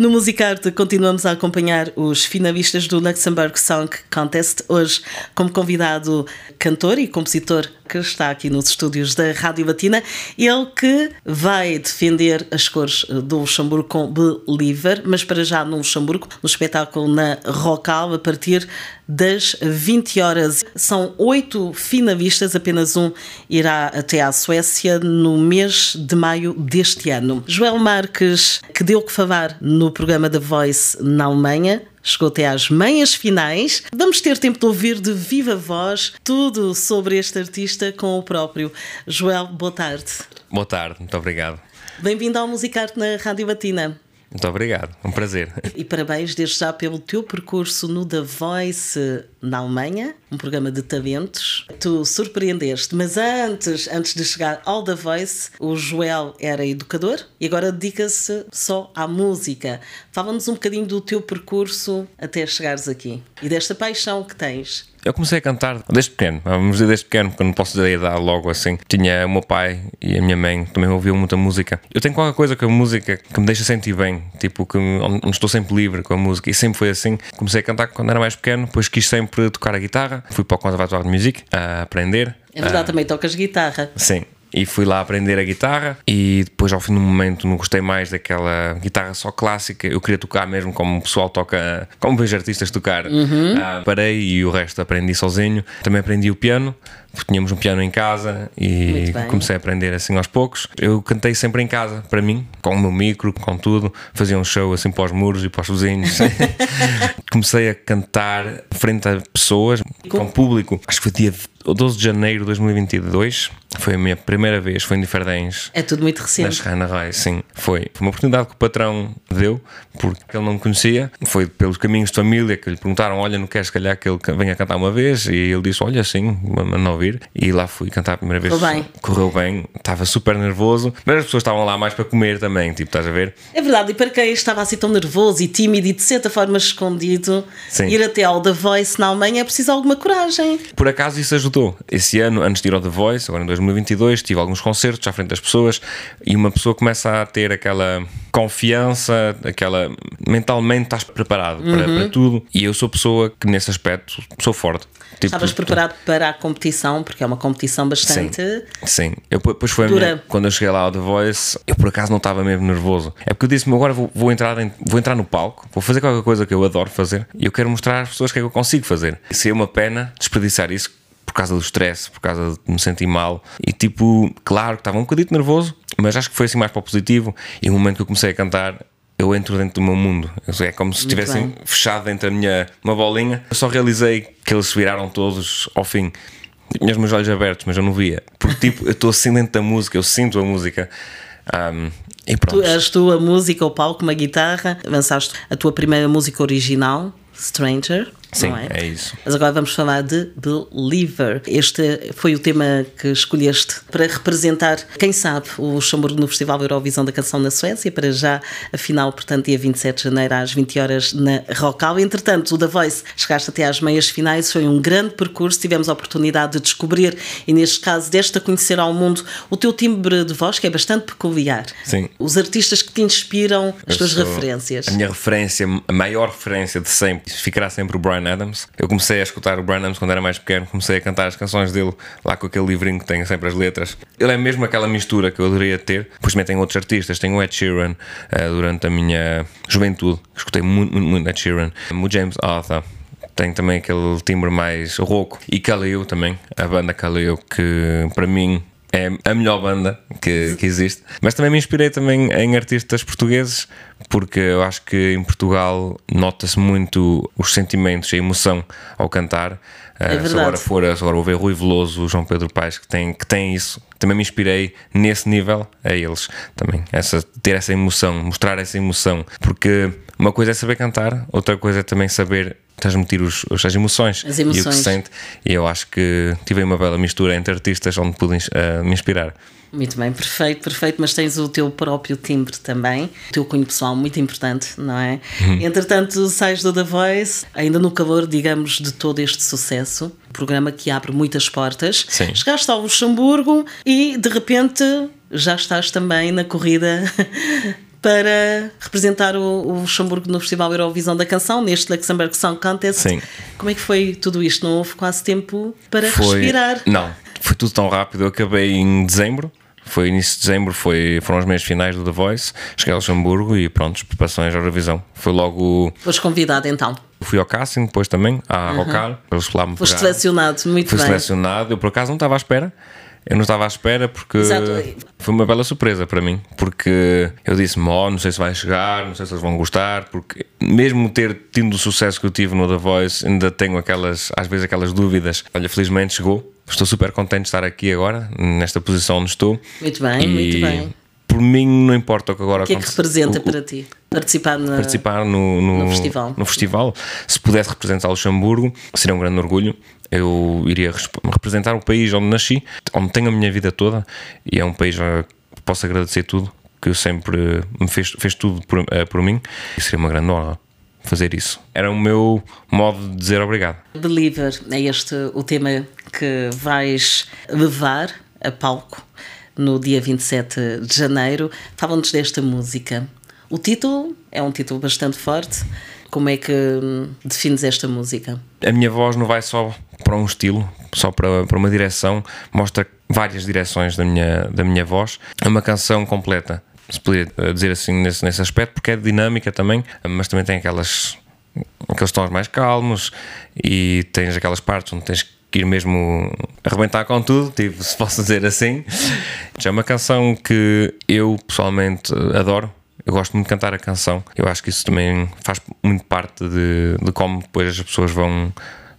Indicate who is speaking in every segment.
Speaker 1: No Musicarte continuamos a acompanhar os finalistas do Luxembourg Song Contest. Hoje, como convidado, cantor e compositor que está aqui nos estúdios da Rádio Latina, ele que vai defender as cores do Luxemburgo com Believer, mas para já no Luxemburgo, no espetáculo na Rocal, a partir das 20 horas. São oito finalistas, apenas um irá até à Suécia no mês de maio deste ano. Joel Marques, que deu que falar no programa The Voice na Alemanha, chegou até às meias finais. Vamos ter tempo de ouvir de viva voz tudo sobre este artista com o próprio. Joel, boa tarde.
Speaker 2: Boa tarde, muito obrigado.
Speaker 1: Bem-vindo ao Musicarte na Rádio Batina.
Speaker 2: Muito obrigado, um prazer.
Speaker 1: E parabéns desde já pelo teu percurso no The Voice na Alemanha, um programa de talentos. Tu surpreendeste, mas antes, antes de chegar ao The Voice, o Joel era educador e agora dedica-se só à música. Fala-nos um bocadinho do teu percurso até chegares aqui e desta paixão que tens.
Speaker 2: Eu comecei a cantar desde pequeno, vamos dizer desde pequeno, porque não posso dizer a idade logo assim. Tinha o meu pai e a minha mãe também ouviam muita música. Eu tenho qualquer coisa com a música que me deixa sentir bem, tipo, que onde estou sempre livre com a música, e sempre foi assim. Comecei a cantar quando era mais pequeno, depois quis sempre tocar a guitarra, fui para o Conservatório de Music a aprender.
Speaker 1: É verdade, também tocas guitarra.
Speaker 2: Sim, e fui lá aprender a guitarra e depois ao fim do momento não gostei mais daquela guitarra só clássica eu queria tocar mesmo como o pessoal toca como vejo artistas tocar uhum. uh, parei e o resto aprendi sozinho também aprendi o piano porque tínhamos um piano em casa e comecei a aprender assim aos poucos. Eu cantei sempre em casa, para mim, com o meu micro, com tudo. Fazia um show assim para os muros e para os vizinhos. comecei a cantar frente a pessoas, com público. Acho que foi dia 12 de janeiro de 2022. Foi a minha primeira vez, foi em Diferdens.
Speaker 1: É tudo muito recente.
Speaker 2: Na Rai, sim. Foi. Foi uma oportunidade que o patrão deu, porque ele não me conhecia. Foi pelos caminhos de família que lhe perguntaram: Olha, não queres calhar que ele venha cantar uma vez? E ele disse: Olha, sim, não ouvir. E lá fui cantar a primeira vez.
Speaker 1: Correu bem.
Speaker 2: Correu bem, estava super nervoso, mas as pessoas estavam lá mais para comer também, tipo, estás a ver?
Speaker 1: É verdade, e para quem estava assim tão nervoso e tímido e de certa forma escondido, Sim. ir até ao The Voice na Alemanha é preciso alguma coragem.
Speaker 2: Por acaso isso ajudou. Esse ano, antes de ir ao The Voice, agora em 2022, tive alguns concertos à frente das pessoas e uma pessoa começa a ter aquela confiança, aquela. mentalmente estás preparado uhum. para, para, tudo. E eu sou pessoa que, nesse aspecto, sou forte.
Speaker 1: Tipo, Estavas preparado para a competição, porque é uma competição bastante.
Speaker 2: Sim, sim. Eu, depois foi minha, quando eu cheguei lá ao The Voice, eu por acaso não estava mesmo nervoso. É porque eu disse-me agora vou, vou, entrar em, vou entrar no palco, vou fazer qualquer coisa que eu adoro fazer e eu quero mostrar às pessoas o que é que eu consigo fazer. E seria uma pena desperdiçar isso por causa do stress, por causa de me sentir mal. E tipo, claro que estava um bocadinho nervoso, mas acho que foi assim mais para o positivo. E no momento que eu comecei a cantar, eu entro dentro do meu mundo. É como se estivessem fechado dentro da minha uma bolinha. Eu só realizei que eles se viraram todos ao fim. Tinha os meus olhos abertos, mas eu não via. Porque tipo, eu estou assim dentro da música, eu sinto a música. Um, e pronto.
Speaker 1: Tu, és tu a música, o palco, uma guitarra, avançaste a tua primeira música original, Stranger.
Speaker 2: Sim,
Speaker 1: é?
Speaker 2: é? isso.
Speaker 1: Mas agora vamos falar de Believer. Este foi o tema que escolheste para representar, quem sabe, o Luxemburgo no Festival Eurovisão da Canção na Suécia, para já a final, portanto, dia 27 de janeiro às 20 horas na Rocal. Entretanto, o The Voice chegaste até às meias finais, foi um grande percurso, tivemos a oportunidade de descobrir e, neste caso, deste a conhecer ao mundo o teu timbre de voz, que é bastante peculiar.
Speaker 2: Sim.
Speaker 1: Os artistas que te inspiram, as tuas referências.
Speaker 2: A minha referência, a maior referência de sempre, ficará sempre o Brian Brian Adams. Eu comecei a escutar o Brian Adams quando era mais pequeno, comecei a cantar as canções dele lá com aquele livrinho que tem sempre as letras. Ele é mesmo aquela mistura que eu adoraria ter. Depois também tem outros artistas, tenho o Ed Sheeran uh, durante a minha juventude, escutei muito, muito, muito Ed Sheeran, o James Arthur tem também aquele timbre mais rouco. E Kaleo também, a banda Kaleo, que para mim é a melhor banda que, que existe. Mas também me inspirei também em artistas portugueses, porque eu acho que em Portugal nota-se muito os sentimentos, a emoção ao cantar.
Speaker 1: É uh,
Speaker 2: se agora for, se agora vou ver Rui Veloso, João Pedro Paes, que tem, que tem isso, também me inspirei nesse nível a eles também. Essa, ter essa emoção, mostrar essa emoção. Porque uma coisa é saber cantar, outra coisa é também saber transmitir os, as emoções,
Speaker 1: As
Speaker 2: e o
Speaker 1: emoções.
Speaker 2: que se sente. E eu acho que tive uma bela mistura entre artistas onde pude eh, me inspirar.
Speaker 1: Muito bem, perfeito, perfeito, mas tens o teu próprio timbre também, o teu cunho pessoal muito importante, não é?
Speaker 2: Uhum.
Speaker 1: Entretanto, sais do The Voice, ainda no calor, digamos, de todo este sucesso, programa que abre muitas portas.
Speaker 2: Sim.
Speaker 1: Chegaste ao Luxemburgo e de repente já estás também na corrida. Para representar o, o Luxemburgo no Festival Eurovisão da Canção, neste Luxembourg Song Contest.
Speaker 2: Sim.
Speaker 1: Como é que foi tudo isto? Não houve quase tempo para respirar?
Speaker 2: Não, foi tudo tão rápido. Eu acabei em dezembro. Foi início de dezembro, foi, foram os meses finais do The Voice. Cheguei ao Luxemburgo e pronto, preparações à Eurovisão. Foi logo.
Speaker 1: Foste convidado então.
Speaker 2: Fui ao casting depois também, à Rocar. Eles lá me
Speaker 1: Foste selecionado, muito
Speaker 2: Fui
Speaker 1: bem.
Speaker 2: selecionado. Eu por acaso não estava à espera. Eu não estava à espera porque
Speaker 1: Exato.
Speaker 2: foi uma bela surpresa para mim. Porque eu disse-me, oh, não sei se vai chegar, não sei se eles vão gostar. Porque mesmo ter tido o sucesso que eu tive no The Voice, ainda tenho aquelas, às vezes, aquelas dúvidas. Olha, felizmente chegou. Estou super contente de estar aqui agora, nesta posição onde estou.
Speaker 1: Muito bem,
Speaker 2: E
Speaker 1: muito bem.
Speaker 2: Por mim, não importa o que agora
Speaker 1: O que é que representa
Speaker 2: o-
Speaker 1: para ti participar na.
Speaker 2: participar no, no,
Speaker 1: No festival.
Speaker 2: no festival. Se pudesse representar Luxemburgo, seria um grande orgulho. Eu iria representar o país onde nasci, onde tenho a minha vida toda, e é um país a que posso agradecer tudo, que eu sempre me fez, fez tudo por, eh, por mim, e seria uma grande honra fazer isso. Era o meu modo de dizer obrigado.
Speaker 1: Believer é este o tema que vais levar a palco no dia 27 de janeiro. Fala-nos desta música. O título é um título bastante forte. Como é que hum, defines esta música?
Speaker 2: A minha voz não vai só para um estilo, só para, para uma direção, mostra várias direções da minha, da minha voz. É uma canção completa, se poderia eh, dizer assim nesse, nesse aspecto, porque é dinâmica também, mas também tem aquelas, aqueles tons mais calmos e tens aquelas partes onde tens que ir mesmo arrebentar com tudo, tipo, se posso dizer assim. É uma canção que eu pessoalmente adoro. Eu gosto muito de cantar a canção. Eu acho que isso também faz muito parte de, de como depois as pessoas vão,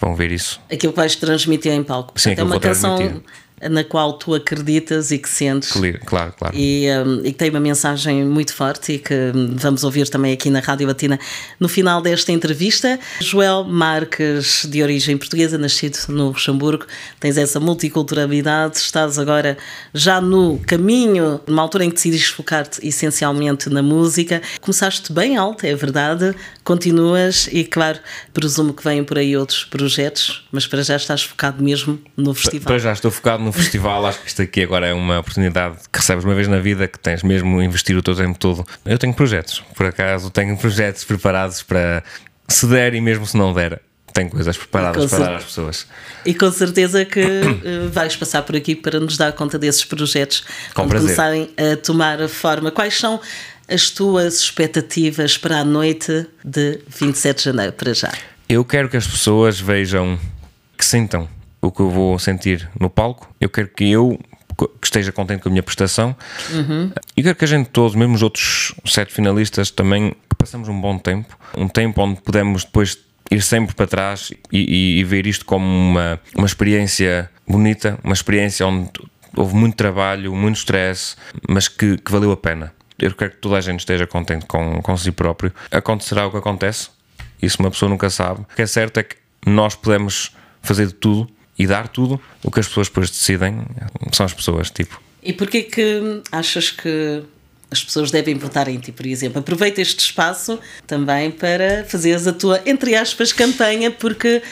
Speaker 2: vão ver isso.
Speaker 1: Aquilo que vais transmitir em palco.
Speaker 2: Sim,
Speaker 1: é uma canção
Speaker 2: transmitir.
Speaker 1: Na qual tu acreditas e que sentes.
Speaker 2: Claro, claro. claro.
Speaker 1: E, um, e que tem uma mensagem muito forte e que hum, vamos ouvir também aqui na Rádio Latina no final desta entrevista. Joel Marques, de origem portuguesa, nascido no Luxemburgo, tens essa multiculturalidade, estás agora já no caminho, numa altura em que decidiste focar-te essencialmente na música. Começaste bem alto, é verdade, continuas e, claro, presumo que vêm por aí outros projetos, mas para já estás focado mesmo no festival.
Speaker 2: Para já estou focado no festival. Acho que isto aqui agora é uma oportunidade que recebes uma vez na vida que tens mesmo investir o teu tempo todo. Eu tenho projetos, por acaso, tenho projetos preparados para se der e mesmo se não der. Tenho coisas preparadas para dar às pessoas.
Speaker 1: E com certeza que eh, vais passar por aqui para nos dar conta desses projetos
Speaker 2: Com
Speaker 1: quando
Speaker 2: prazer.
Speaker 1: começarem a tomar forma. Quais são as tuas expectativas para a noite de 27 de janeiro, para já?
Speaker 2: Eu quero que as pessoas vejam, que sintam o que eu vou sentir no palco. Eu quero que eu que esteja contente com a minha prestação. E quero que a gente todos, mesmo os outros sete finalistas, também que passamos um bom tempo. Um tempo onde podemos depois ir sempre para trás e, e- e ver isto como uma, uma experiência bonita, uma experiência onde houve muito trabalho, muito stress, mas que, que valeu a pena. Eu quero que toda a gente esteja contente com, com si próprio. Acontecerá o que acontece, isso uma pessoa nunca sabe. O que é certo é que nós podemos fazer de tudo e dar tudo. O que as pessoas depois decidem são as pessoas, tipo.
Speaker 1: E porquê que achas que as pessoas devem votar em ti, por exemplo? Aproveita este espaço também para fazeres a tua, entre aspas, campanha, porque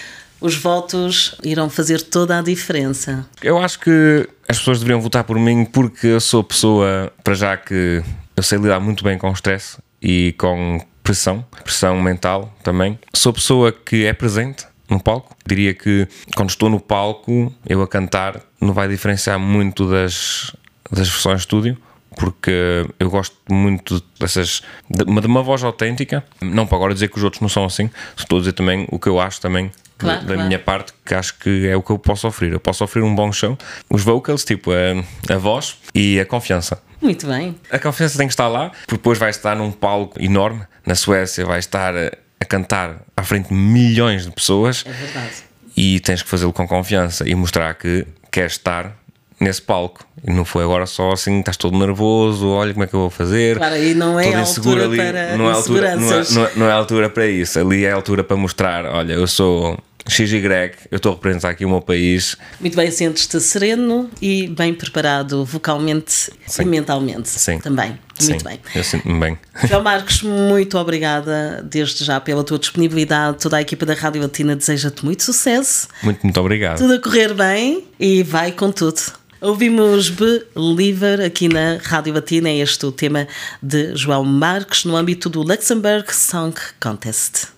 Speaker 1: os votos irão fazer toda a diferença.
Speaker 2: Eu acho que as pessoas deveriam votar por mim porque eu sou pessoa, para já que eu sei lidar muito bem com stress e com pressão, pressão mental também. Sou pessoa que é presente no palco. Diria que quando estou no palco, eu a cantar, não vai diferenciar muito das, das versões de estúdio. Porque eu gosto muito dessas. de uma, de uma voz autêntica. Não para agora dizer que os outros não são assim. Estou a dizer também o que eu acho também
Speaker 1: Claro,
Speaker 2: da
Speaker 1: claro.
Speaker 2: minha parte, que acho que é o que eu posso oferecer. Eu posso oferecer um bom show, os vocals, tipo a, a voz e a confiança.
Speaker 1: Muito bem.
Speaker 2: A confiança tem que estar lá, porque depois vai estar num palco enorme na Suécia, vai estar a cantar à frente de milhões de pessoas
Speaker 1: É verdade.
Speaker 2: e tens que fazê-lo com confiança e mostrar que queres estar nesse palco. E não foi agora só assim, estás todo nervoso, olha como é que eu vou fazer.
Speaker 1: Claro, e não é a altura ali, para
Speaker 2: não é altura, não é, não, é, não é altura para isso. Ali é a altura para mostrar, olha, eu sou XY, eu estou a representar aqui o meu país.
Speaker 1: Muito bem, sentes-te sereno e bem preparado vocalmente Sim. e mentalmente
Speaker 2: Sim.
Speaker 1: também. Muito
Speaker 2: Sim,
Speaker 1: bem.
Speaker 2: Eu sinto-me bem.
Speaker 1: João Marcos, muito obrigada desde já pela tua disponibilidade. Toda a equipa da Rádio Latina deseja-te muito sucesso.
Speaker 2: Muito, muito obrigado.
Speaker 1: Tudo a correr bem e vai com tudo. Ouvimos Believer aqui na Rádio Latina, é este o tema de João Marques no âmbito do Luxembourg Song Contest.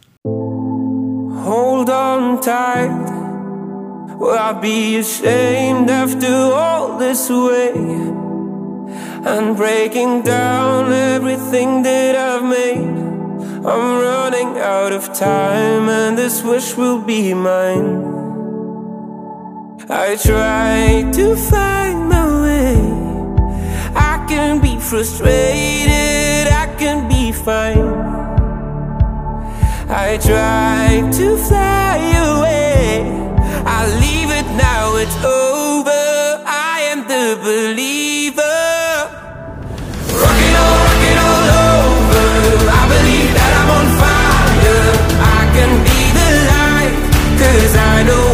Speaker 3: Hold on tight. Will I be ashamed after all this way? And breaking down everything that I've made. I'm running out of time, and this wish will be mine. I try to find my way. I can be frustrated, I can be fine. I try to fly away. I leave it now, it's over. I am the believer. Rocking all, rocking all over. I believe that I'm on fire. I can be the light, cause I know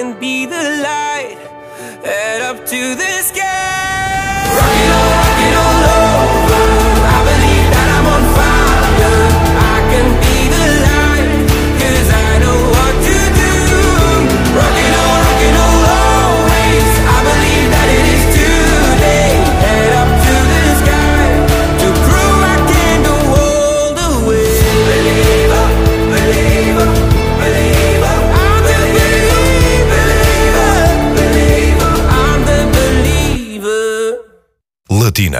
Speaker 3: Can be the light,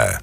Speaker 3: believer,